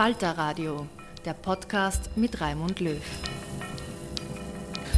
Falter Radio, der Podcast mit Raimund Löw.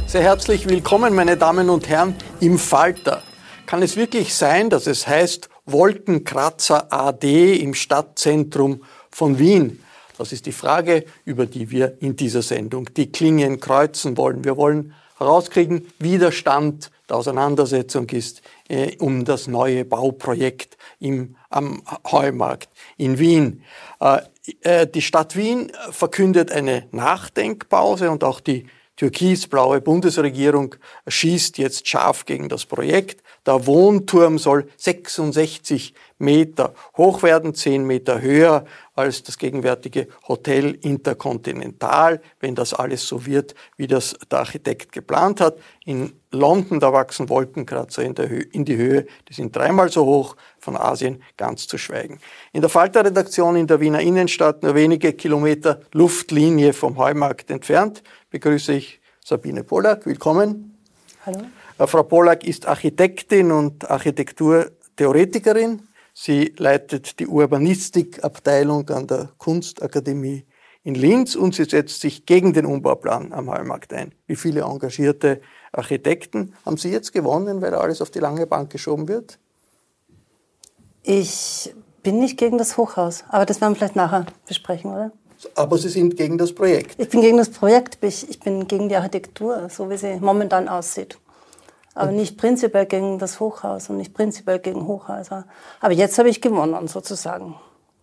Sehr herzlich willkommen, meine Damen und Herren, im Falter. Kann es wirklich sein, dass es heißt Wolkenkratzer AD im Stadtzentrum von Wien? Das ist die Frage, über die wir in dieser Sendung die Klingen kreuzen wollen. Wir wollen herauskriegen, wie der Stand der Auseinandersetzung ist äh, um das neue Bauprojekt im, am Heumarkt in Wien. Äh, äh, die Stadt Wien verkündet eine Nachdenkpause und auch die türkisblaue Bundesregierung schießt jetzt scharf gegen das Projekt. Der Wohnturm soll 66 Meter hoch werden, 10 Meter höher als das gegenwärtige Hotel Intercontinental, wenn das alles so wird, wie das der Architekt geplant hat. In London, da wachsen Wolkenkratzer in, in die Höhe, die sind dreimal so hoch, von Asien ganz zu schweigen. In der Falter-Redaktion in der Wiener Innenstadt, nur wenige Kilometer Luftlinie vom Heumarkt entfernt, begrüße ich Sabine Pollack. Willkommen. Hallo. Äh, Frau Pollack ist Architektin und Architekturtheoretikerin. Sie leitet die Urbanistikabteilung an der Kunstakademie in Linz und sie setzt sich gegen den Umbauplan am Hallmarkt ein. Wie viele engagierte Architekten haben Sie jetzt gewonnen, weil alles auf die lange Bank geschoben wird? Ich bin nicht gegen das Hochhaus, aber das werden wir vielleicht nachher besprechen, oder? Aber Sie sind gegen das Projekt? Ich bin gegen das Projekt, ich bin gegen die Architektur, so wie sie momentan aussieht. Aber nicht prinzipiell gegen das Hochhaus und nicht prinzipiell gegen Hochhäuser. Aber jetzt habe ich gewonnen, sozusagen.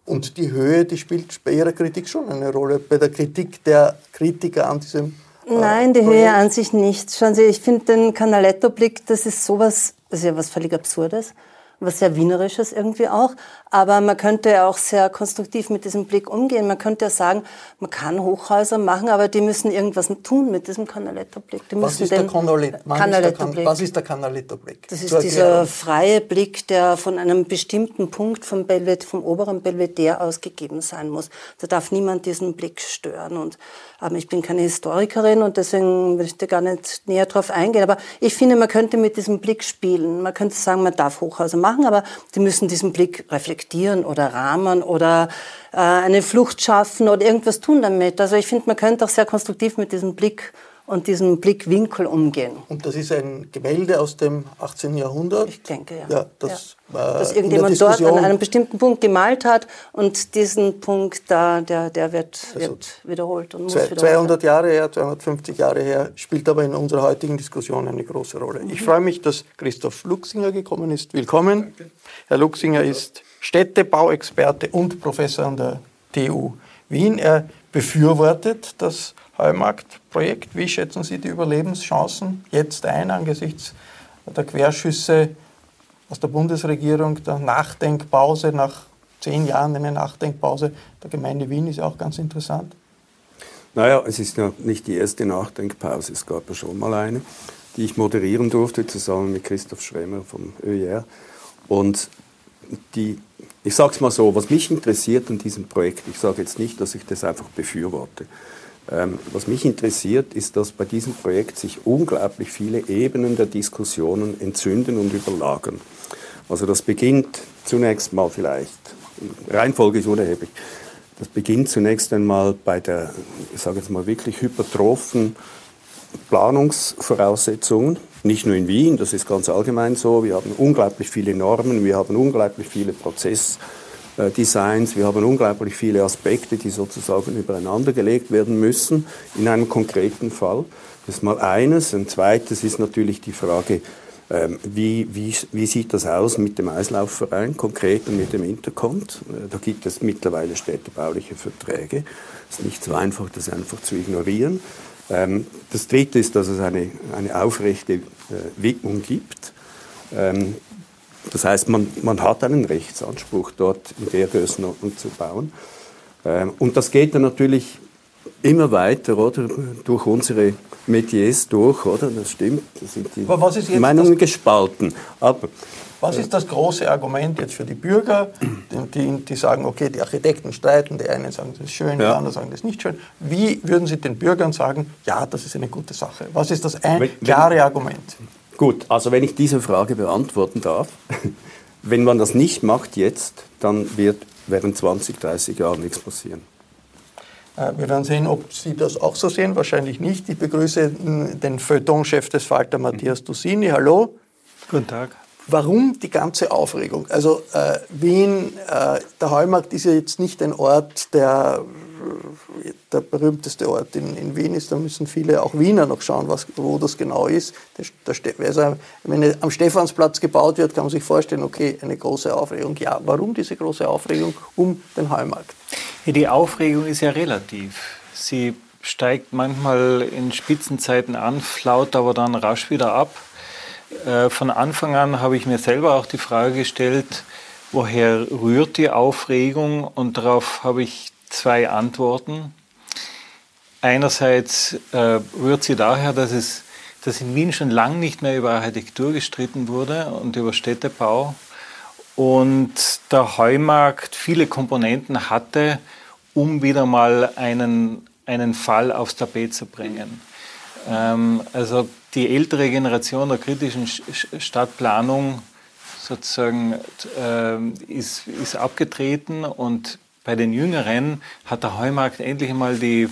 Und die Höhe, die spielt bei Ihrer Kritik schon eine Rolle, bei der Kritik der Kritiker an diesem äh, Nein, die Projekt? Höhe an sich nicht. Schauen Sie, ich finde den Canaletto-Blick, das ist sowas, das ist ja was völlig Absurdes was sehr Wienerisches irgendwie auch. Aber man könnte auch sehr konstruktiv mit diesem Blick umgehen. Man könnte ja sagen, man kann Hochhäuser machen, aber die müssen irgendwas tun mit diesem Canaletto-Blick. Was, ist der Canaletto-Blick? Was ist der Canaletto-Blick? Das ist dieser freie Blick, der von einem bestimmten Punkt vom, Belved vom oberen Belvedere aus gegeben sein muss. Da darf niemand diesen Blick stören. Und aber ich bin keine Historikerin und deswegen möchte ich gar nicht näher drauf eingehen. Aber ich finde, man könnte mit diesem Blick spielen. Man könnte sagen, man darf Hochhäuser machen, aber die müssen diesen Blick reflektieren oder rahmen oder äh, eine Flucht schaffen oder irgendwas tun damit. Also ich finde, man könnte auch sehr konstruktiv mit diesem Blick und diesem Blickwinkel umgehen. Und das ist ein Gemälde aus dem 18. Jahrhundert? Ich denke, ja. ja, das, ja. Äh, Dass irgendjemand dort an einem bestimmten Punkt gemalt hat und diesen Punkt da, der, der wird, also wird wiederholt und muss zwei, 200 Jahre her, 250 Jahre her, spielt aber in unserer heutigen Diskussion eine große Rolle. Mhm. Ich freue mich, dass Christoph Luxinger gekommen ist. Willkommen. Danke. Herr Luxinger Hallo. ist Städtebauexperte und Professor an der TU Wien. Er befürwortet das Heumarktprojekt. Wie schätzen Sie die Überlebenschancen jetzt ein angesichts der Querschüsse aus der Bundesregierung, der Nachdenkpause nach zehn Jahren eine Nachdenkpause der Gemeinde Wien ist auch ganz interessant. Naja, es ist ja nicht die erste Nachdenkpause, es gab ja schon mal eine, die ich moderieren durfte, zusammen mit Christoph Schremer vom ÖR. Und die, ich sage es mal so, was mich interessiert an diesem Projekt, ich sage jetzt nicht, dass ich das einfach befürworte, was mich interessiert, ist, dass bei diesem Projekt sich unglaublich viele Ebenen der Diskussionen entzünden und überlagern. Also das beginnt zunächst mal vielleicht, Reihenfolge ist unerheblich, das beginnt zunächst einmal bei der, ich sage jetzt mal wirklich hypertrophen Planungsvoraussetzungen, nicht nur in Wien, das ist ganz allgemein so. Wir haben unglaublich viele Normen, wir haben unglaublich viele Prozessdesigns, wir haben unglaublich viele Aspekte, die sozusagen übereinander gelegt werden müssen in einem konkreten Fall. Das ist mal eines. Ein zweites ist natürlich die Frage, ähm, wie, wie, wie, sieht das aus mit dem Eislaufverein konkret und mit dem Intercont? Äh, da gibt es mittlerweile städtebauliche Verträge. Es ist nicht so einfach, das einfach zu ignorieren. Ähm, das Dritte ist, dass es eine, eine aufrechte äh, Widmung gibt. Ähm, das heißt, man, man hat einen Rechtsanspruch, dort in der Größenordnung zu bauen. Und das geht dann natürlich immer weiter, oder? Durch unsere Metiers durch, oder? Das stimmt. Da sind die Meinungen gespalten. Aber was ist das große Argument jetzt für die Bürger, die, die sagen, okay, die Architekten streiten, die einen sagen, das ist schön, die anderen sagen, das ist nicht schön. Wie würden Sie den Bürgern sagen, ja, das ist eine gute Sache? Was ist das ein wenn, klare Argument? Gut, also wenn ich diese Frage beantworten darf, wenn man das nicht macht jetzt, dann wird während 20, 30 Jahren nichts passieren. Äh, wir werden sehen, ob Sie das auch so sehen. Wahrscheinlich nicht. Ich begrüße den Feuilleton-Chef des Falter, Matthias Dussini. Hallo. Guten Tag. Warum die ganze Aufregung? Also äh, Wien, äh, der Heumarkt ist ja jetzt nicht ein Ort, der der berühmteste Ort in, in, Wien ist. Da müssen viele, auch Wiener, noch schauen, was, wo das genau ist. Der, der, also, wenn am Stephansplatz gebaut wird, kann man sich vorstellen, okay, eine große Aufregung. Ja, warum diese große Aufregung um den Heumarkt? Die Aufregung ist ja relativ. Sie steigt manchmal in Spitzenzeiten an, flaut aber dann rasch wieder ab. Äh, von Anfang an habe ich mir selber auch die Frage gestellt, woher rührt die Aufregung? Und darauf habe ich zwei Antworten. Einerseits äh, rührt sie daher, dass, es, dass in Wien schon lange nicht mehr über Architektur gestritten wurde und über Städtebau und der Heumarkt viele Komponenten hatte, um wieder mal einen, einen Fall aufs Tapet zu bringen. Ähm, also die ältere Generation der kritischen Stadtplanung sozusagen äh, ist, ist abgetreten und bei den Jüngeren hat der Heumarkt endlich einmal die,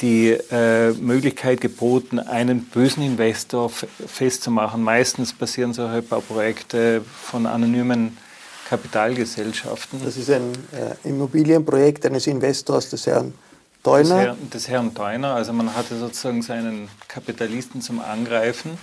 die äh, Möglichkeit geboten, einen bösen Investor festzumachen. Meistens passieren solche Bauprojekte von anonymen Kapitalgesellschaften. Das ist ein äh, Immobilienprojekt eines Investors, des Herrn Teuner. Des, des Herrn Teuner. Also man hatte sozusagen seinen Kapitalisten zum Angreifen.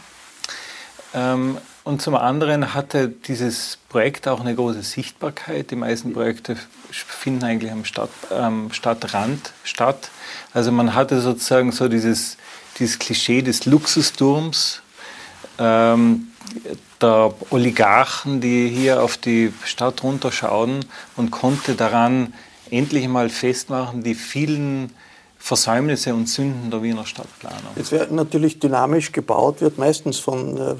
Ähm, und zum anderen hatte dieses Projekt auch eine große Sichtbarkeit. Die meisten Projekte finden eigentlich am Stadt, ähm, Stadtrand statt. Also man hatte sozusagen so dieses, dieses Klischee des Luxusturms, ähm, der Oligarchen, die hier auf die Stadt runterschauen und konnte daran endlich mal festmachen, die vielen Versäumnisse und Sünden der Wiener Stadtplanung. Jetzt wird natürlich dynamisch gebaut, wird meistens von äh,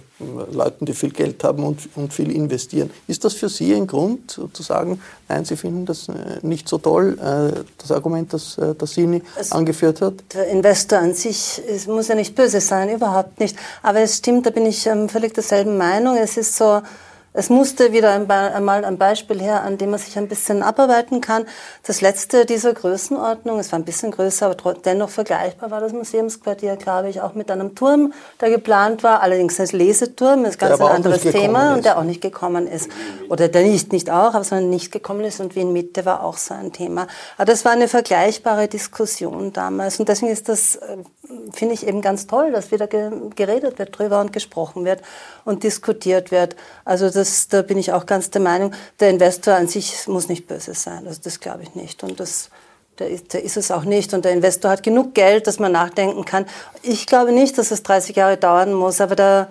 Leuten, die viel Geld haben und, und, viel investieren. Ist das für Sie ein Grund zu sagen, nein, Sie finden das äh, nicht so toll, äh, das Argument, das, äh, das Sini also angeführt hat? Der Investor an sich muss ja nicht böse sein, überhaupt nicht. Aber es stimmt, da bin ich ähm, völlig derselben Meinung. Es ist so, es musste wieder einmal ein Beispiel her, an dem man sich ein bisschen abarbeiten kann. Das letzte dieser Größenordnung, es war ein bisschen größer, aber dennoch vergleichbar, war das Museumsquartier, glaube ich, auch mit einem Turm, der geplant war, allerdings als Leseturm, das ist ganz ein anderes Thema und der auch nicht gekommen ist. Oder der nicht, nicht auch, aber sondern nicht gekommen ist und Wien Mitte war auch so ein Thema. Aber das war eine vergleichbare Diskussion damals und deswegen ist das, äh, finde ich eben ganz toll, dass wieder geredet wird drüber und gesprochen wird und diskutiert wird. Also das das, da bin ich auch ganz der Meinung, der Investor an sich muss nicht böse sein. Also das glaube ich nicht. Und das, der ist, der ist es auch nicht. Und der Investor hat genug Geld, dass man nachdenken kann. Ich glaube nicht, dass es 30 Jahre dauern muss, aber da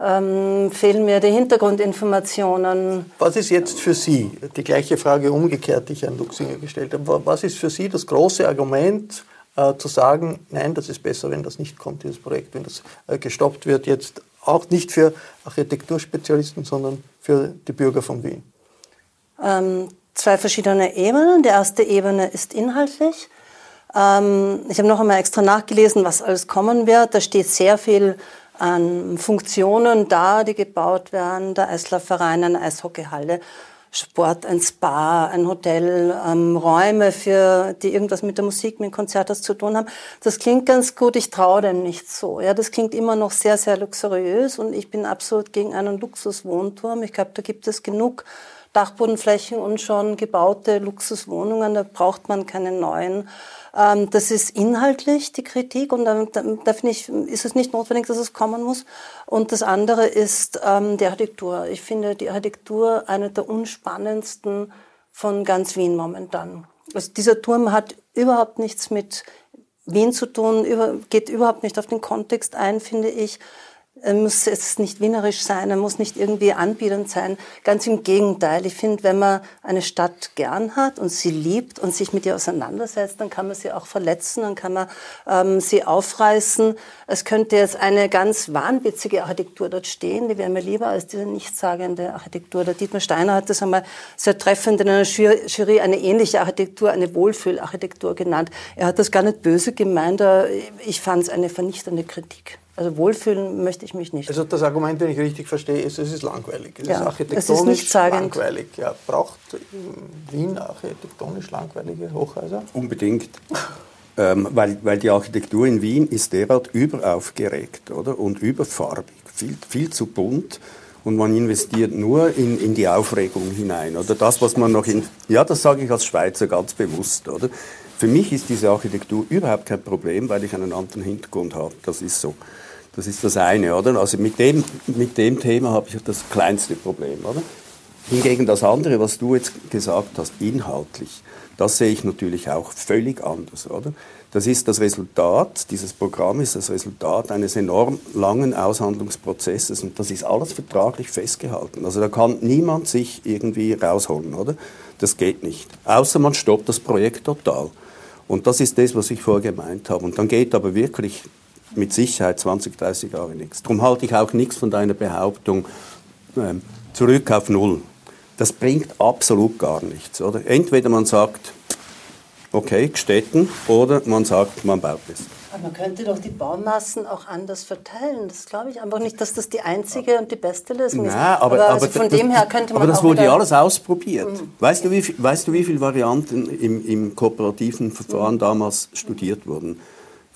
ähm, fehlen mir die Hintergrundinformationen. Was ist jetzt für Sie, die gleiche Frage umgekehrt, die ich an Luxinger gestellt habe, was ist für Sie das große Argument, äh, zu sagen, nein, das ist besser, wenn das nicht kommt, dieses Projekt, wenn das äh, gestoppt wird, jetzt auch nicht für Architekturspezialisten, sondern für die Bürger von Wien? Ähm, zwei verschiedene Ebenen. Die erste Ebene ist inhaltlich. Ähm, ich habe noch einmal extra nachgelesen, was alles kommen wird. Da steht sehr viel an Funktionen da, die gebaut werden. Der Eislaufverein, eine Eishockeyhalle, Sport, ein Spa, ein Hotel, ähm, Räume, für, die irgendwas mit der Musik, mit Konzerten zu tun haben. Das klingt ganz gut, ich traue dem nicht so. Ja, das klingt immer noch sehr, sehr luxuriös und ich bin absolut gegen einen Luxuswohnturm. Ich glaube, da gibt es genug Dachbodenflächen und schon gebaute Luxuswohnungen, da braucht man keine neuen. Ähm, das ist inhaltlich die Kritik und da, finde ich, ist es nicht notwendig, dass es kommen muss. Und das andere ist ähm, die Architektur. Ich finde die Architektur eine der unspannendsten von ganz Wien momentan. Also dieser Turm hat überhaupt nichts mit Wien zu tun, über, geht überhaupt nicht auf den Kontext ein, finde ich. Er muss jetzt nicht wienerisch sein, er muss nicht irgendwie anbietend sein. Ganz im Gegenteil. Ich finde, wenn man eine Stadt gern hat und sie liebt und sich mit ihr auseinandersetzt, dann kann man sie auch verletzen, dann kann man ähm, sie aufreißen. Es könnte jetzt eine ganz wahnwitzige Architektur dort stehen, die wäre mir lieber als diese nichtssagende Architektur. Der Dietmar Steiner hat das einmal sehr treffend in einer Jury eine ähnliche Architektur, eine Wohlfühlarchitektur genannt. Er hat das gar nicht böse gemeint, ich fand es eine vernichtende Kritik. Also wohlfühlen möchte ich mich nicht. Also das Argument, wenn ich richtig verstehe, ist, es ist langweilig. Es ja, ist architektonisch ist langweilig. Ja, braucht Wien architektonisch langweilige Hochhäuser? Unbedingt. ähm, weil, weil die Architektur in Wien ist derart überaufgeregt oder? und überfarbig, viel, viel zu bunt und man investiert nur in, in die Aufregung hinein. Oder das, was man noch in. Ja, das sage ich als Schweizer ganz bewusst. Oder? Für mich ist diese Architektur überhaupt kein Problem, weil ich einen anderen Hintergrund habe. Das ist so. Das ist das eine, oder? Also mit dem, mit dem Thema habe ich das kleinste Problem, oder? Hingegen das andere, was du jetzt gesagt hast, inhaltlich, das sehe ich natürlich auch völlig anders, oder? Das ist das Resultat, dieses Programm ist das Resultat eines enorm langen Aushandlungsprozesses und das ist alles vertraglich festgehalten. Also da kann niemand sich irgendwie rausholen, oder? Das geht nicht. Außer man stoppt das Projekt total. Und das ist das, was ich vorher gemeint habe. Und dann geht aber wirklich mit Sicherheit 20, 30 Jahre nichts. Darum halte ich auch nichts von deiner Behauptung ähm, zurück auf Null. Das bringt absolut gar nichts. Oder? Entweder man sagt, okay, Städten, oder man sagt, man baut es. Aber man könnte doch die Baumassen auch anders verteilen. Das glaube ich einfach nicht, dass das die einzige und die beste Lösung ist. Nein, aber, aber, also von das, dem her könnte man Aber das wurde ja alles ausprobiert. Mhm. Weißt, du, wie, weißt du, wie viele Varianten im, im kooperativen Verfahren mhm. damals studiert wurden?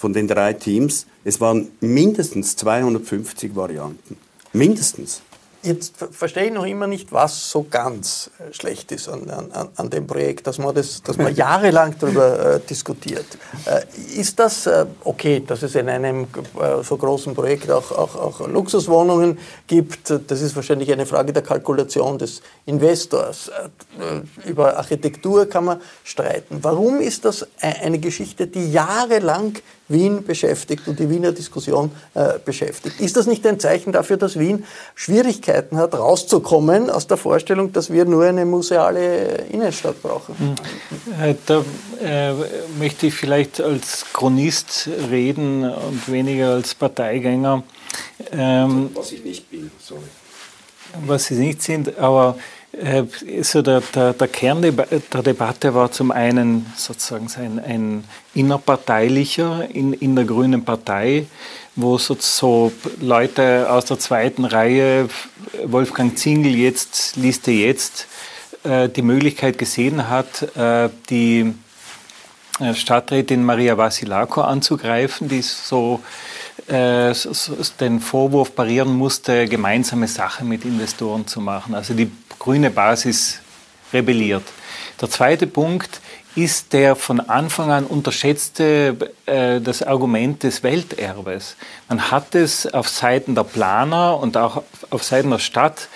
Von den drei Teams, es waren mindestens 250 Varianten. Mindestens. Jetzt verstehe ich noch immer nicht, was so ganz äh, schlecht ist an, an, an dem Projekt, dass man, das, dass man jahrelang darüber äh, diskutiert. Äh, ist das äh, okay, dass es in einem äh, so großen Projekt auch, auch, auch, Luxuswohnungen gibt? Das ist wahrscheinlich eine Frage der Kalkulation des Investors. Äh, über Architektur kann man streiten. Warum ist das eine Geschichte, die jahrelang Wien beschäftigt und die Wiener Diskussion äh, beschäftigt. Ist das nicht ein Zeichen dafür, dass Wien Schwierigkeiten hat, rauszukommen aus der Vorstellung, dass wir nur eine museale Innenstadt brauchen? Hm. Äh, da äh, möchte ich vielleicht als Chronist reden und weniger als Parteigänger. Ähm, was ich nicht bin, sorry. Was Sie nicht sind, aber äh, so der, der, der Kern der Debatte war zum einen sozusagen ein, ein innerparteilicher in, in der Grünen Partei, wo so, so Leute aus der zweiten Reihe, Wolfgang Zingel jetzt, Liste jetzt, äh, die Möglichkeit gesehen hat, äh, die Stadträtin Maria Vasilako anzugreifen, die so den Vorwurf parieren musste, gemeinsame Sache mit Investoren zu machen. Also die grüne Basis rebelliert. Der zweite Punkt ist der von Anfang an unterschätzte äh, das Argument des Welterbes. Man hat es auf Seiten der Planer und auch auf Seiten der Stadt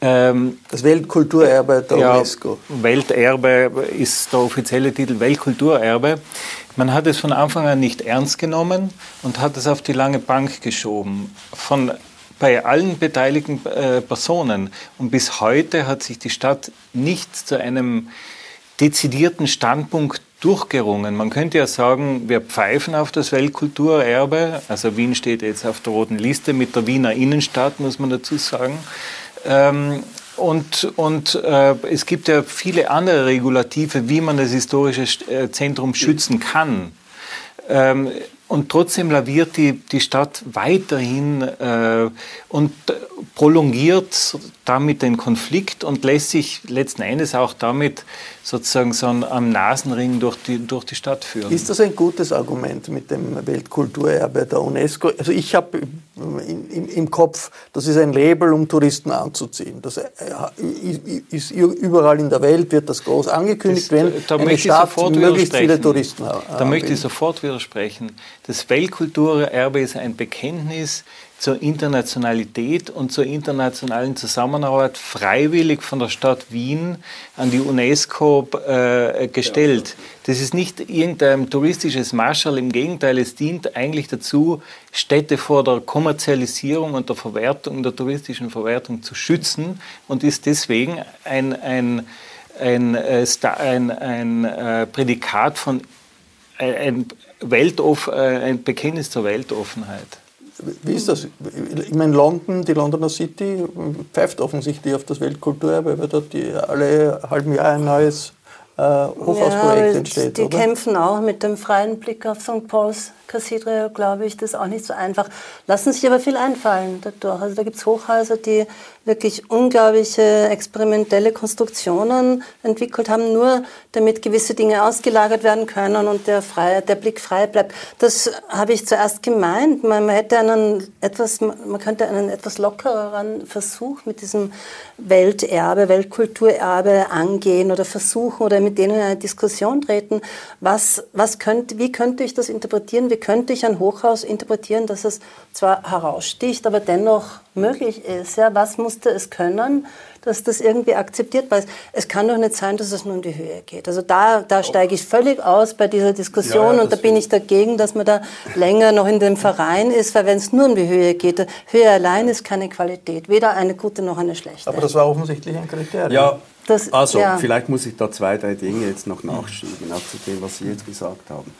ähm, das Weltkulturerbe der ja, UNESCO. Welterbe ist der offizielle Titel Weltkulturerbe. Man hat es von Anfang an nicht ernst genommen und hat es auf die lange Bank geschoben. Von bei allen beteiligten äh, Personen. Und bis heute hat sich die Stadt nicht zu einem dezidierten Standpunkt durchgerungen. Man könnte ja sagen, wir pfeifen auf das Weltkulturerbe. Also Wien steht jetzt auf der roten Liste mit der Wiener Innenstadt, muss man dazu sagen. Ähm, und, und äh, es gibt ja viele andere Regulative, wie man das historische äh, Zentrum schützen kann. Ähm, und trotzdem laviert die, die Stadt weiterhin äh, und prolongiert damit den Konflikt und lässt sich letzten Endes auch damit sozusagen so am Nasenring durch die, durch die Stadt führen. Ist das ein gutes Argument mit dem Weltkulturerbe der UNESCO? Also ich habe im, im Kopf, das ist ein Label, um Touristen anzuziehen. Das äh, ist überall in der Welt, wird das groß angekündigt, das, wenn da eine Stadt möglichst viele Touristen hat. Da möchte ich sofort widersprechen. Das Weltkulturerbe ist ein Bekenntnis zur Internationalität und zur internationalen Zusammenarbeit freiwillig von der Stadt Wien an die UNESCO äh, gestellt. Das ist nicht irgendein touristisches Marschall, im Gegenteil, es dient eigentlich dazu, Städte vor der Kommerzialisierung und der Verwertung, der touristischen Verwertung zu schützen und ist deswegen ein, ein, ein, äh, ein, ein, äh, Prädikat von ein, Weltoff, ein Bekenntnis zur Weltoffenheit. Wie ist das? Ich meine, London, die Londoner City pfeift offensichtlich auf das Weltkulturerbe, weil dort die alle halben Jahr ein neues äh, Hochhausprojekt ja, entsteht. Die oder? kämpfen auch mit dem freien Blick auf St. Paul's Kathedral, glaube ich, das ist auch nicht so einfach. Lassen sich aber viel einfallen dadurch. Also da gibt es Hochhäuser, die wirklich unglaubliche experimentelle Konstruktionen entwickelt haben, nur damit gewisse Dinge ausgelagert werden können und der, frei, der Blick frei bleibt. Das habe ich zuerst gemeint. Man, hätte einen etwas, man könnte einen etwas lockereren Versuch mit diesem Welterbe, Weltkulturerbe angehen oder versuchen oder mit denen in eine Diskussion treten. Was, was könnte, wie könnte ich das interpretieren? Wie könnte ich ein Hochhaus interpretieren, dass es zwar heraussticht, aber dennoch möglich ist? Ja, was musste es können, dass das irgendwie akzeptierbar ist? Es kann doch nicht sein, dass es nur um die Höhe geht. Also da, da steige ich völlig aus bei dieser Diskussion ja, ja, und da bin ich dagegen, dass man da länger noch in dem Verein ist, weil wenn es nur um die Höhe geht, Höhe allein ist keine Qualität, weder eine gute noch eine schlechte. Aber das war offensichtlich ein Kriterium. Ja, das, also ja. vielleicht muss ich da zwei, drei Dinge jetzt noch nachschieben, auch zu dem, was Sie jetzt gesagt haben.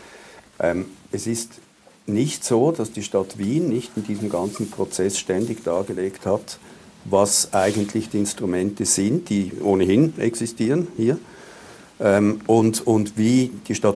Ähm, es ist nicht so, dass die Stadt Wien nicht in diesem ganzen Prozess ständig dargelegt hat, was eigentlich die Instrumente sind, die ohnehin existieren hier, ähm, und, und wie die Stadt.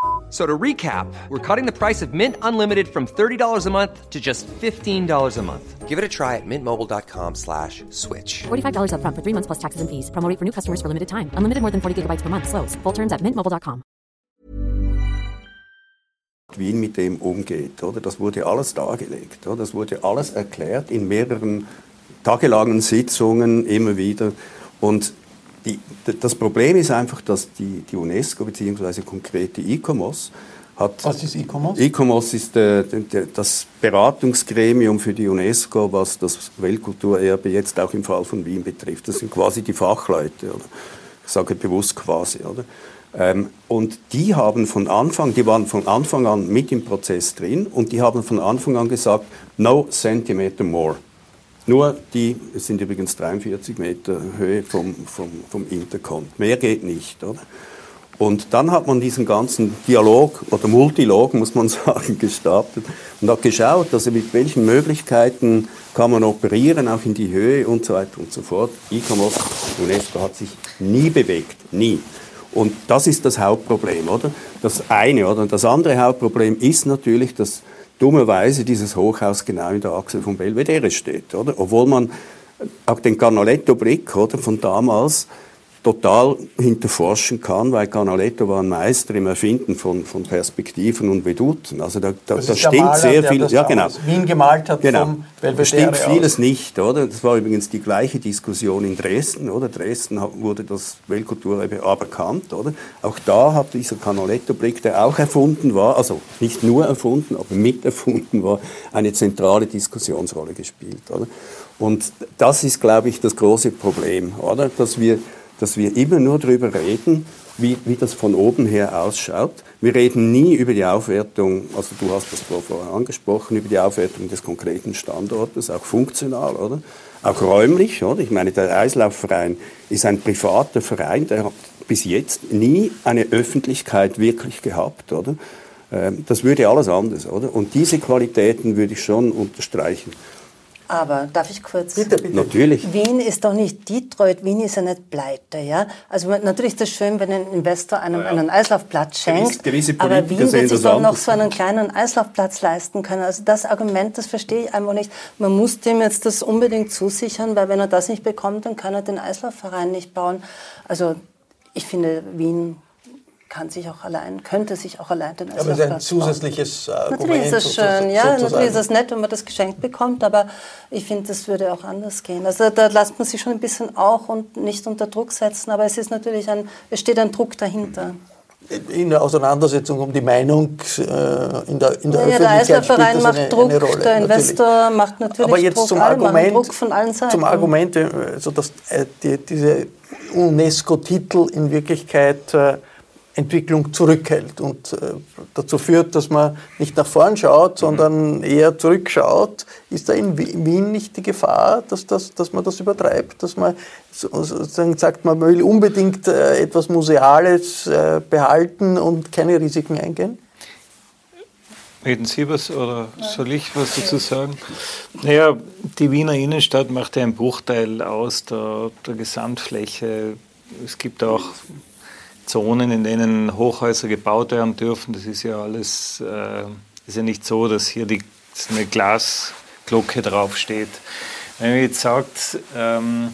So to recap, we're cutting the price of Mint Unlimited from $30 a month to just $15 a month. Give it a try at mintmobile.com slash switch. $45 up front for three months plus taxes and fees. Promoting for new customers for limited time. Unlimited more than 40 gigabytes per month. Slows. Full terms at mintmobile.com. Wien mit dem umgeht, oder? Das wurde alles dargelegt, oder? Das wurde alles erklärt in mehreren tagelangen Sitzungen immer wieder. Und die, das Problem ist einfach, dass die, die UNESCO bzw. konkrete ICOMOS hat. Was ist ICOMOS? ICOMOS ist äh, das Beratungsgremium für die UNESCO, was das Weltkulturerbe jetzt auch im Fall von Wien betrifft. Das sind quasi die Fachleute. Oder? Ich sage bewusst quasi. Oder? Ähm, und die haben von Anfang, die waren von Anfang an mit im Prozess drin und die haben von Anfang an gesagt, no centimeter more. Nur die, es sind übrigens 43 Meter Höhe vom, vom, vom Interkont. Mehr geht nicht, oder? Und dann hat man diesen ganzen Dialog oder Multilog, muss man sagen, gestartet und hat geschaut, also mit welchen Möglichkeiten kann man operieren, auch in die Höhe und so weiter und so fort. ICOMOS, UNESCO hat sich nie bewegt, nie. Und das ist das Hauptproblem, oder? Das eine, oder? Das andere Hauptproblem ist natürlich, dass dummerweise dieses Hochhaus genau in der Achse von Belvedere steht, oder? Obwohl man auch den Canaletto-Blick, von damals total hinterforschen kann, weil Canaletto war ein Meister im Erfinden von, von Perspektiven und Veduten. Also da, da, da stimmt Maler, sehr viel. ja, genau. Wien gemalt hat genau. vom Belvedere Da stimmt vieles aus. nicht, oder? Das war übrigens die gleiche Diskussion in Dresden, oder? Dresden wurde das Weltkulturerbe aberkannt, oder? Auch da hat dieser Canaletto-Blick, der auch erfunden war, also nicht nur erfunden, aber mit erfunden war, eine zentrale Diskussionsrolle gespielt, oder? Und das ist, glaube ich, das große Problem, oder? Dass wir dass wir immer nur darüber reden, wie, wie das von oben her ausschaut. Wir reden nie über die Aufwertung, also du hast das vorher angesprochen, über die Aufwertung des konkreten Standortes, auch funktional, oder? Auch räumlich, oder? Ich meine, der Eislaufverein ist ein privater Verein, der hat bis jetzt nie eine Öffentlichkeit wirklich gehabt, oder? Ähm, das würde alles anders, oder? Und diese Qualitäten würde ich schon unterstreichen. Aber darf ich kurz? Bitte, bitte. Natürlich. Wien ist doch nicht Detroit, Wien ist ja nicht pleite. Ja? Also natürlich ist das schön, wenn ein Investor einem ja. einen Eislaufplatz schenkt. Gewisse, gewisse aber Wien wird sich doch noch so einen kleinen Eislaufplatz leisten können. Also das Argument, das verstehe ich einfach nicht. Man muss dem jetzt das unbedingt zusichern, weil wenn er das nicht bekommt, dann kann er den Eislaufverein nicht bauen. Also ich finde, Wien kann sich auch allein, könnte sich auch allein den Aber es ist ein zusätzliches Argument. Natürlich ist es schön, ja, sozusagen. natürlich ist es nett, wenn man das geschenkt bekommt, aber ich finde, das würde auch anders gehen. Also da lässt man sich schon ein bisschen auch und nicht unter Druck setzen, aber es ist natürlich ein, es steht ein Druck dahinter. In der Auseinandersetzung um die Meinung äh, in der, in der ja, Öffentlichkeit der Verein macht eine, Druck, eine Rolle, der Investor natürlich. macht natürlich Aber jetzt Druck, zum Argument, Druck von allen Seiten. Zum Argument, also dass äh, die, diese UNESCO-Titel in Wirklichkeit äh, Entwicklung zurückhält und äh, dazu führt, dass man nicht nach vorn schaut, sondern mhm. eher zurückschaut, ist da in Wien nicht die Gefahr, dass, das, dass man das übertreibt, dass man sozusagen sagt, man will unbedingt äh, etwas Museales äh, behalten und keine Risiken eingehen? Reden Sie was oder soll ich was dazu sagen? Naja, die Wiener Innenstadt macht ja einen Bruchteil aus der, der Gesamtfläche. Es gibt auch Zonen, in denen Hochhäuser gebaut werden dürfen. Das ist ja alles, äh, ist ja nicht so, dass hier die, eine Glasglocke draufsteht. Wenn man jetzt sagt, ähm,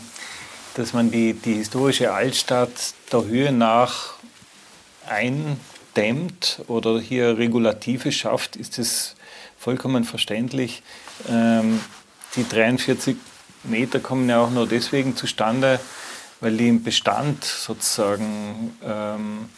dass man die, die historische Altstadt der Höhe nach eindämmt oder hier Regulative schafft, ist das vollkommen verständlich. Ähm, die 43 Meter kommen ja auch nur deswegen zustande, weil die im Bestand sozusagen, ähm,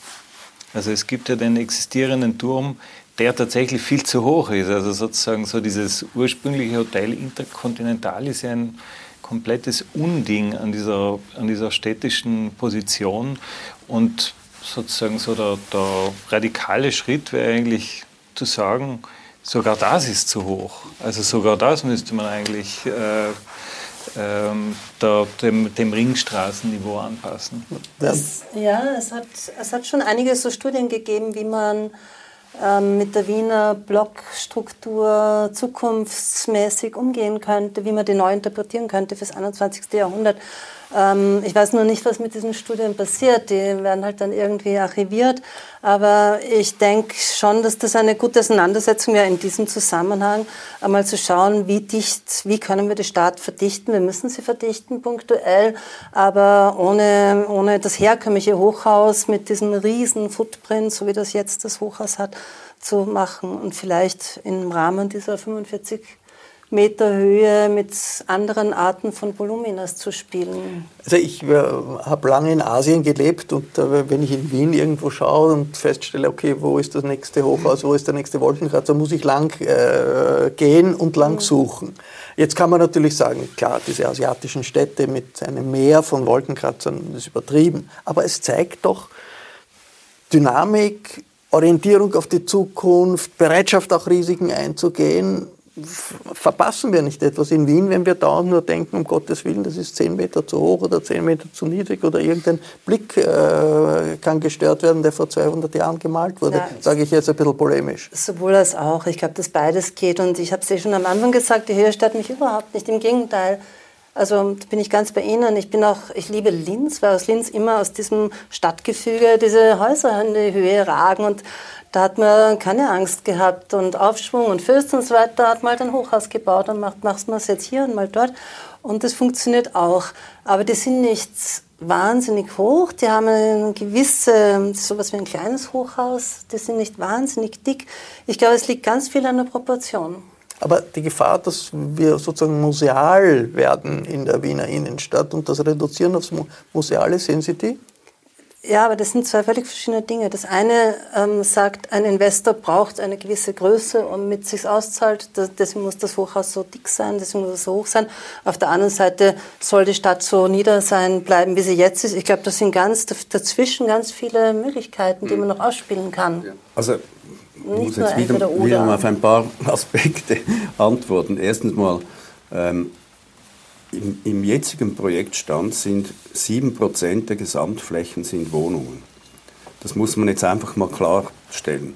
also es gibt ja den existierenden Turm, der tatsächlich viel zu hoch ist. Also sozusagen so dieses ursprüngliche Hotel Intercontinental ist ja ein komplettes Unding an dieser, an dieser städtischen Position und sozusagen so der, der radikale Schritt wäre eigentlich zu sagen, sogar das ist zu hoch. Also sogar das müsste man eigentlich äh, ähm, der, dem, dem, Ringstraßenniveau anpassen. Es, ja, es hat, es hat schon einige so Studien gegeben, wie man ähm, mit der Wiener Blockstruktur zukunftsmäßig umgehen könnte, wie man die neu interpretieren könnte fürs 21. Jahrhundert. Ähm, ich weiß nur nicht, was mit diesen Studien passiert. Die werden halt dann irgendwie archiviert. Aber ich denke schon, dass das eine gute Auseinandersetzung wäre in diesem Zusammenhang, einmal zu schauen, wie dicht, wie können wir die Stadt verdichten. Wir müssen sie verdichten, punktuell, aber ohne, ohne das herkömmliche Hochhaus mit diesem riesen Footprint, so wie das jetzt das Hochhaus hat, zu machen und vielleicht im Rahmen dieser 45 Meter Höhe mit anderen Arten von Voluminas zu spielen? Also ich äh, habe lange in Asien gelebt und äh, wenn ich in Wien irgendwo schaue und feststelle, okay, wo ist das nächste Hochhaus, wo ist der nächste Wolkenkratzer, muss ich lang äh, gehen und lang mhm. suchen. Jetzt kann man natürlich sagen, klar, diese asiatischen Städte mit einem Meer von Wolkenkratzern ist übertrieben, aber es zeigt doch Dynamik, Orientierung auf die Zukunft, Bereitschaft auch Risiken einzugehen verpassen wir nicht etwas in Wien, wenn wir dauernd nur denken, um Gottes Willen, das ist zehn Meter zu hoch oder zehn Meter zu niedrig oder irgendein Blick äh, kann gestört werden, der vor 200 Jahren gemalt wurde, sage ich jetzt ein bisschen polemisch. Sowohl als auch. Ich glaube, dass beides geht und ich habe es ja schon am Anfang gesagt, die Höhe stört mich überhaupt nicht. Im Gegenteil. Also da bin ich ganz bei Ihnen. Ich bin auch, ich liebe Linz, weil aus Linz immer aus diesem Stadtgefüge diese Häuser in die Höhe ragen und da hat man keine Angst gehabt und Aufschwung und Fürst und so weiter. Hat man halt ein Hochhaus gebaut und macht, macht man es jetzt hier und mal dort. Und das funktioniert auch. Aber die sind nicht wahnsinnig hoch. Die haben eine gewisse, sowas wie ein kleines Hochhaus. Die sind nicht wahnsinnig dick. Ich glaube, es liegt ganz viel an der Proportion. Aber die Gefahr, dass wir sozusagen museal werden in der Wiener Innenstadt und das reduzieren aufs Museale, sehen Sie die? Ja, aber das sind zwei völlig verschiedene Dinge. Das eine ähm, sagt, ein Investor braucht eine gewisse Größe, damit es sich auszahlt. Das, deswegen muss das Hochhaus so dick sein, deswegen muss es so hoch sein. Auf der anderen Seite soll die Stadt so nieder sein, bleiben, wie sie jetzt ist. Ich glaube, das sind ganz dazwischen ganz viele Möglichkeiten, die man noch ausspielen kann. Also muss jetzt wieder, wieder mal auf ein paar Aspekte antworten. Erstens mal, ähm, im, Im jetzigen Projektstand sind 7% der Gesamtflächen sind Wohnungen. Das muss man jetzt einfach mal klarstellen.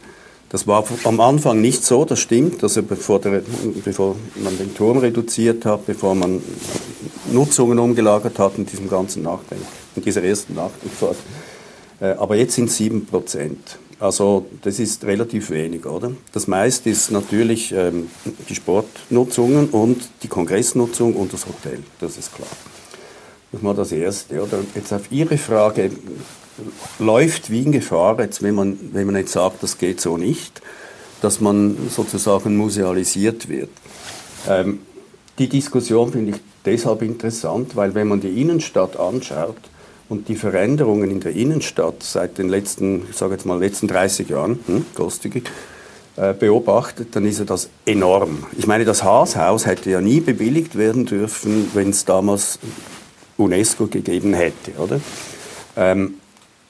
Das war am Anfang nicht so, das stimmt. Also bevor, der, bevor, man den Turm reduziert hat, bevor man Nutzungen umgelagert hat in diesem ganzen Nachdenken, in dieser ersten Nachdenkphase. Äh, aber jetzt sind 7 Prozent. Also das ist relativ wenig, oder? Das meiste ist natürlich ähm, die Sportnutzungen und die Kongressnutzung und das Hotel, das ist klar. Das mal das Erste. Oder? Jetzt auf Ihre Frage, läuft Wien Gefahr, jetzt, wenn, man, wenn man jetzt sagt, das geht so nicht, dass man sozusagen musealisiert wird? Ähm, die Diskussion finde ich deshalb interessant, weil wenn man die Innenstadt anschaut, und die Veränderungen in der Innenstadt seit den letzten, ich sage jetzt mal, letzten 30 Jahren, hm, großzügig, äh, beobachtet, dann ist ja das enorm. Ich meine, das Haashaus hätte ja nie bewilligt werden dürfen, wenn es damals UNESCO gegeben hätte, oder? Ähm,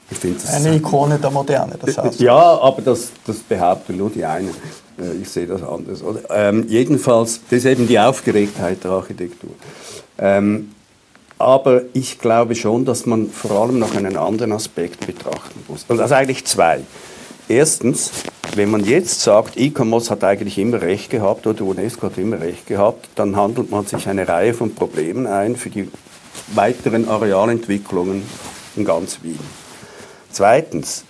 ich das eine Ikone der Moderne, das Haus. Ja, aber das, das behaupten nur die einen. Äh, ich sehe das anders. Oder? Ähm, jedenfalls, das ist eben die Aufgeregtheit der Architektur. Ähm, aber ich glaube schon, dass man vor allem noch einen anderen Aspekt betrachten muss. Und also eigentlich zwei. Erstens, wenn man jetzt sagt, E-Commerce hat eigentlich immer recht gehabt oder UNESCO hat immer recht gehabt, dann handelt man sich eine Reihe von Problemen ein für die weiteren Arealentwicklungen in ganz Wien. Zweitens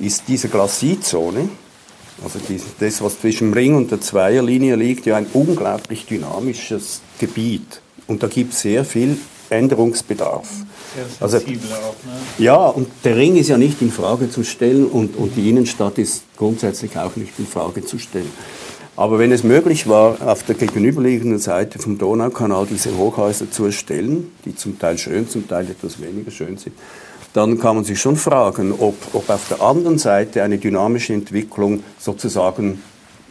ist diese Glaciezone, also das, was zwischen dem Ring und der Zweierlinie liegt, ja ein unglaublich dynamisches Gebiet. Und da gibt es sehr viel Änderungsbedarf. also, auch, ne? Ja, und der Ring ist ja nicht in Frage zu stellen und, und die Innenstadt ist grundsätzlich auch nicht in Frage zu stellen. Aber wenn es möglich war, auf der gegenüberliegenden Seite vom Donaukanal diese Hochhäuser zu erstellen, die zum Teil schön, zum Teil etwas weniger schön sind, dann kann man sich schon fragen, ob, ob auf der anderen Seite eine dynamische Entwicklung sozusagen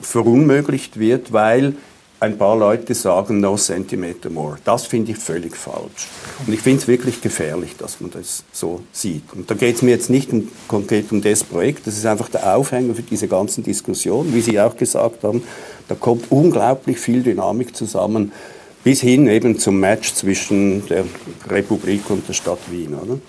verunmöglicht wird, weil ein paar Leute sagen, no centimeter more. Das finde ich völlig falsch. Und ich finde es wirklich gefährlich, dass man das so sieht. Und da geht es mir jetzt nicht um, konkret um das Projekt, das ist einfach der Aufhänger für diese ganzen Diskussionen. Wie Sie auch gesagt haben, da kommt unglaublich viel Dynamik zusammen, bis hin eben zum Match zwischen der Republik und der Stadt Wien. Oder?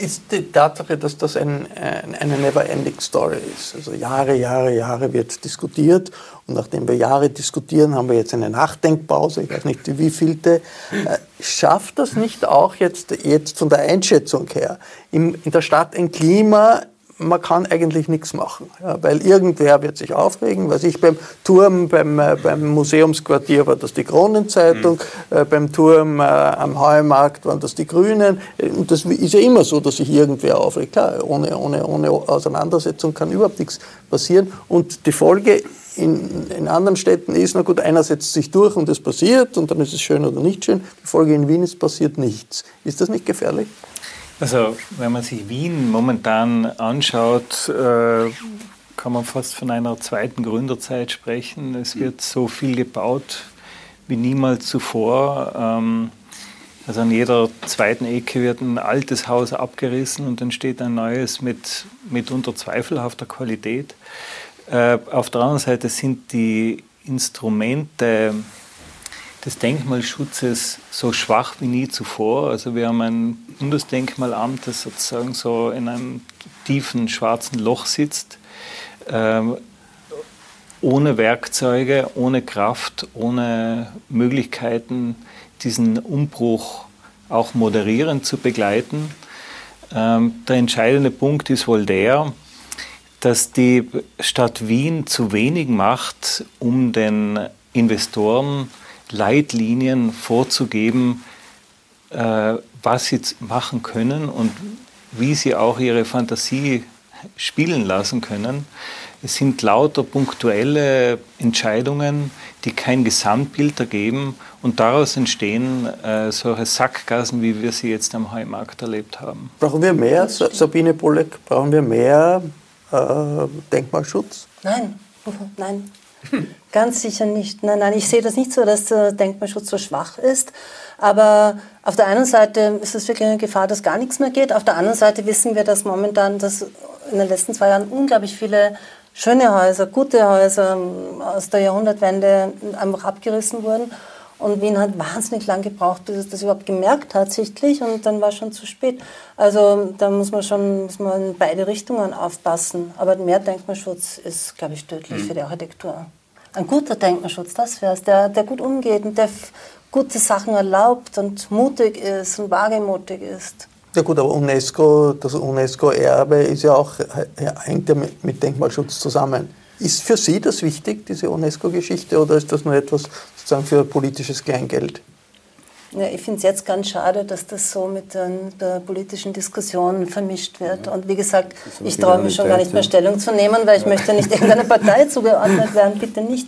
Ist die Tatsache, dass das ein, ein, eine never-ending Story ist. Also Jahre, Jahre, Jahre wird diskutiert und nachdem wir Jahre diskutieren, haben wir jetzt eine Nachdenkpause, ich weiß nicht wie vielte. Äh, schafft das nicht auch jetzt, jetzt von der Einschätzung her, in, in der Stadt ein Klima, man kann eigentlich nichts machen, ja, weil irgendwer wird sich aufregen. Was ich beim Turm, beim, äh, beim Museumsquartier war das die Kronenzeitung, mhm. äh, beim Turm äh, am Heumarkt waren das die Grünen. Und das ist ja immer so, dass sich irgendwer aufregt. Klar, ohne, ohne, ohne Auseinandersetzung kann überhaupt nichts passieren. Und die Folge in, in, anderen Städten ist, na gut, einer setzt sich durch und es passiert und dann ist es schön oder nicht schön. Die Folge in Wien ist, passiert nichts. Ist das nicht gefährlich? Also wenn man sich Wien momentan anschaut, äh, kann man fast von einer zweiten Gründerzeit sprechen. Es wird so viel gebaut wie niemals zuvor. Ähm, also an jeder zweiten Ecke wird ein altes Haus abgerissen und dann steht ein neues mit mitunter zweifelhafter Qualität. Äh, auf der anderen Seite sind die Instrumente des Denkmalschutzes so schwach wie nie zuvor. Also wir haben ein Bundesdenkmalamt, das sozusagen so in einem tiefen schwarzen Loch sitzt, ähm, ohne Werkzeuge, ohne Kraft, ohne Möglichkeiten, diesen Umbruch auch moderierend zu begleiten. Ähm, der entscheidende Punkt ist wohl der, dass die Stadt Wien zu wenig macht, um den Investoren Leitlinien vorzugeben, äh, was sie machen können und wie sie auch ihre Fantasie spielen lassen können. Es sind lauter punktuelle Entscheidungen, die kein Gesamtbild ergeben und daraus entstehen äh, solche Sackgassen, wie wir sie jetzt am Heumarkt erlebt haben. Brauchen wir mehr, Sabine Bullock, brauchen wir mehr äh, Denkmalschutz? Nein, nein. Ganz sicher nicht. Nein, nein, ich sehe das nicht so, dass der Denkmalschutz so schwach ist. Aber auf der einen Seite ist es wirklich eine Gefahr, dass gar nichts mehr geht. Auf der anderen Seite wissen wir, dass momentan, dass in den letzten zwei Jahren unglaublich viele schöne Häuser, gute Häuser aus der Jahrhundertwende einfach abgerissen wurden. Und Wien hat wahnsinnig lang gebraucht, bis es das überhaupt gemerkt hat, sichtlich. Und dann war es schon zu spät. Also da muss man schon muss man in beide Richtungen aufpassen. Aber mehr Denkmalschutz ist, glaube ich, tödlich mhm. für die Architektur. Ein guter Denkmalschutz, das wäre es, der, der gut umgeht und der gute Sachen erlaubt und mutig ist und wagemutig ist. Ja gut, aber UNESCO, das UNESCO-Erbe ist ja auch, hängt ja mit, mit Denkmalschutz zusammen. Ist für Sie das wichtig, diese UNESCO-Geschichte, oder ist das nur etwas sozusagen für politisches Kleingeld? Ja, ich finde es jetzt ganz schade, dass das so mit den, der politischen Diskussion vermischt wird. Und wie gesagt, ich traue mich schon gar nicht mehr Stellung zu nehmen, weil ich möchte nicht irgendeiner Partei zugeordnet werden, bitte nicht.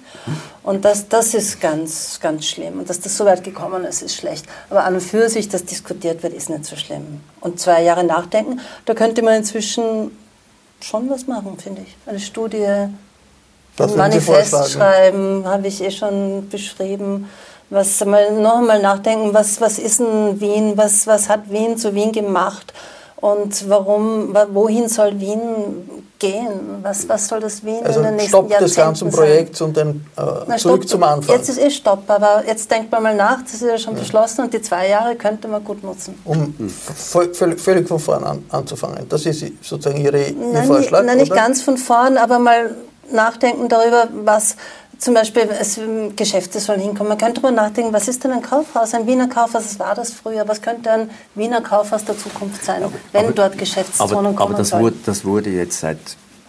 Und das, das ist ganz, ganz schlimm. Und dass das so weit gekommen ist, ist schlecht. Aber an und für sich, dass diskutiert wird, ist nicht so schlimm. Und zwei Jahre nachdenken, da könnte man inzwischen schon was machen, finde ich. Eine Studie, ein Manifest schreiben, habe ich eh schon beschrieben was noch einmal nachdenken, was, was ist denn Wien, was, was hat Wien zu Wien gemacht und warum, wohin soll Wien gehen? Was, was soll das Wien also in den nächsten Stopp Jahrzehnten des ganzen Projekts und dann äh, Na, zurück Stopp, zum Anfang. Jetzt ist eh Stopp, aber jetzt denkt man mal nach, das ist ja schon ja. beschlossen und die zwei Jahre könnte man gut nutzen. Um völlig, völlig von vorn an, anzufangen. Das ist sozusagen Ihre, Ihr nein, Vorschlag? Nein, nicht ganz von vorn, aber mal nachdenken darüber, was zum Beispiel es, Geschäfte sollen hinkommen. Man könnte darüber nachdenken, was ist denn ein Kaufhaus? Ein Wiener Kaufhaus, was war das früher? Was könnte ein Wiener Kaufhaus der Zukunft sein, wenn aber, dort Geschäftszonen aber, kommen Aber das sollen? wurde, das wurde jetzt seit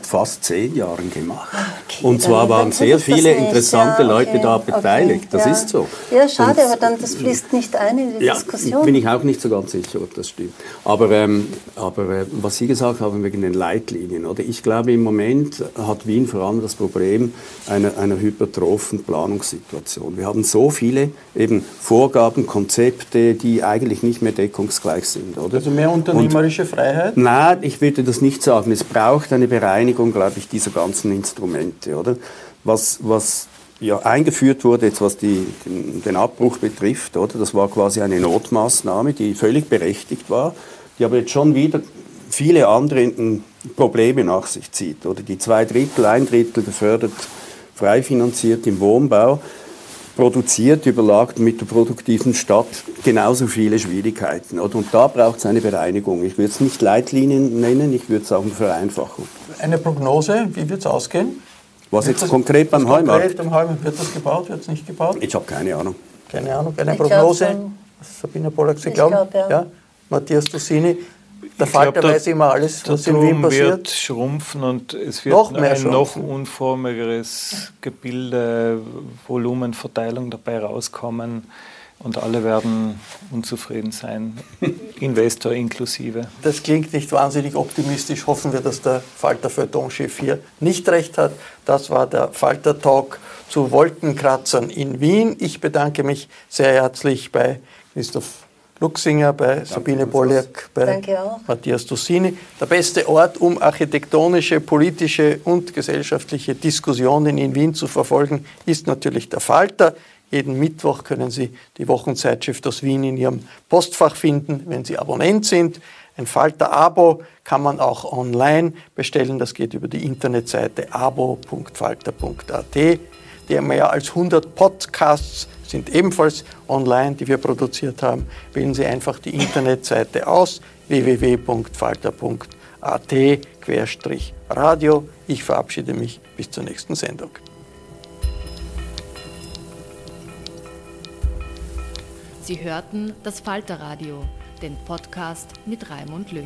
fast zehn Jahren gemacht. Okay, und zwar waren sehr viele interessante ja, okay, Leute da beteiligt. Okay, das ja. ist so. Ja, schade, und, aber dann das fließt nicht ein in die ja, Diskussion. Bin ich auch nicht so ganz sicher, ob das stimmt. Aber, ähm, aber äh, was Sie gesagt haben wegen den Leitlinien, oder? Ich glaube, im Moment hat Wien vor allem das Problem einer, einer hypertrophen Planungssituation. Wir haben so viele eben Vorgaben, Konzepte, die eigentlich nicht mehr deckungsgleich sind, oder? Also mehr unternehmerische und, Freiheit? Nein, ich würde das nicht sagen. Es braucht eine Bereinigung Beschleunigung, glaube ich, dieser ganzen Instrumente, oder? Was, was ja, eingeführt wurde, jetzt was die, den, den Abbruch betrifft, oder? Das war quasi eine Notmaßnahme, die völlig berechtigt war, die aber jetzt schon wieder viele andere Probleme nach sich zieht, oder? Die zwei Drittel, ein Drittel gefördert, frei finanziert im Wohnbau produziert, überlagt mit der produktiven Stadt genauso viele Schwierigkeiten. Und da braucht es eine Bereinigung. Ich würde es nicht Leitlinien nennen, ich würde es auch eine Vereinfachung. Eine Prognose, wie wird es ausgehen? Was wird jetzt das, konkret beim Heumarkt? Konkret beim Heumarkt? Wird das gebaut, wird es nicht gebaut? Ich habe keine Ahnung. Keine Ahnung, eine ich Prognose? Sabine Pollack, Sie glauben? Glaub, ja. ja. Matthias Dussini, der Falter glaub, weiß immer alles, was in Wien passiert. wird schrumpfen und es wird noch ein noch unformigeres Gebilde, Volumenverteilung dabei rauskommen und alle werden unzufrieden sein, Investor inklusive. Das klingt nicht wahnsinnig optimistisch. Hoffen wir, dass der Falter Feuilleton-Chef hier nicht recht hat. Das war der Falter-Talk zu Wolkenkratzern in Wien. Ich bedanke mich sehr herzlich bei Christoph Luxinger, bei Danke Sabine Boljak, bei Matthias Dussini. Der beste Ort, um architektonische, politische und gesellschaftliche Diskussionen in Wien zu verfolgen, ist natürlich der Falter. Jeden Mittwoch können Sie die Wochenzeitschrift aus Wien in Ihrem Postfach finden, wenn Sie Abonnent sind. Ein Falter-Abo kann man auch online bestellen. Das geht über die Internetseite abo.falter.at. Die haben mehr als 100 Podcasts sind ebenfalls online, die wir produziert haben. Wählen Sie einfach die Internetseite aus www.falter.at-radio. Ich verabschiede mich bis zur nächsten Sendung. Sie hörten das Falterradio, den Podcast mit Raimund Löw.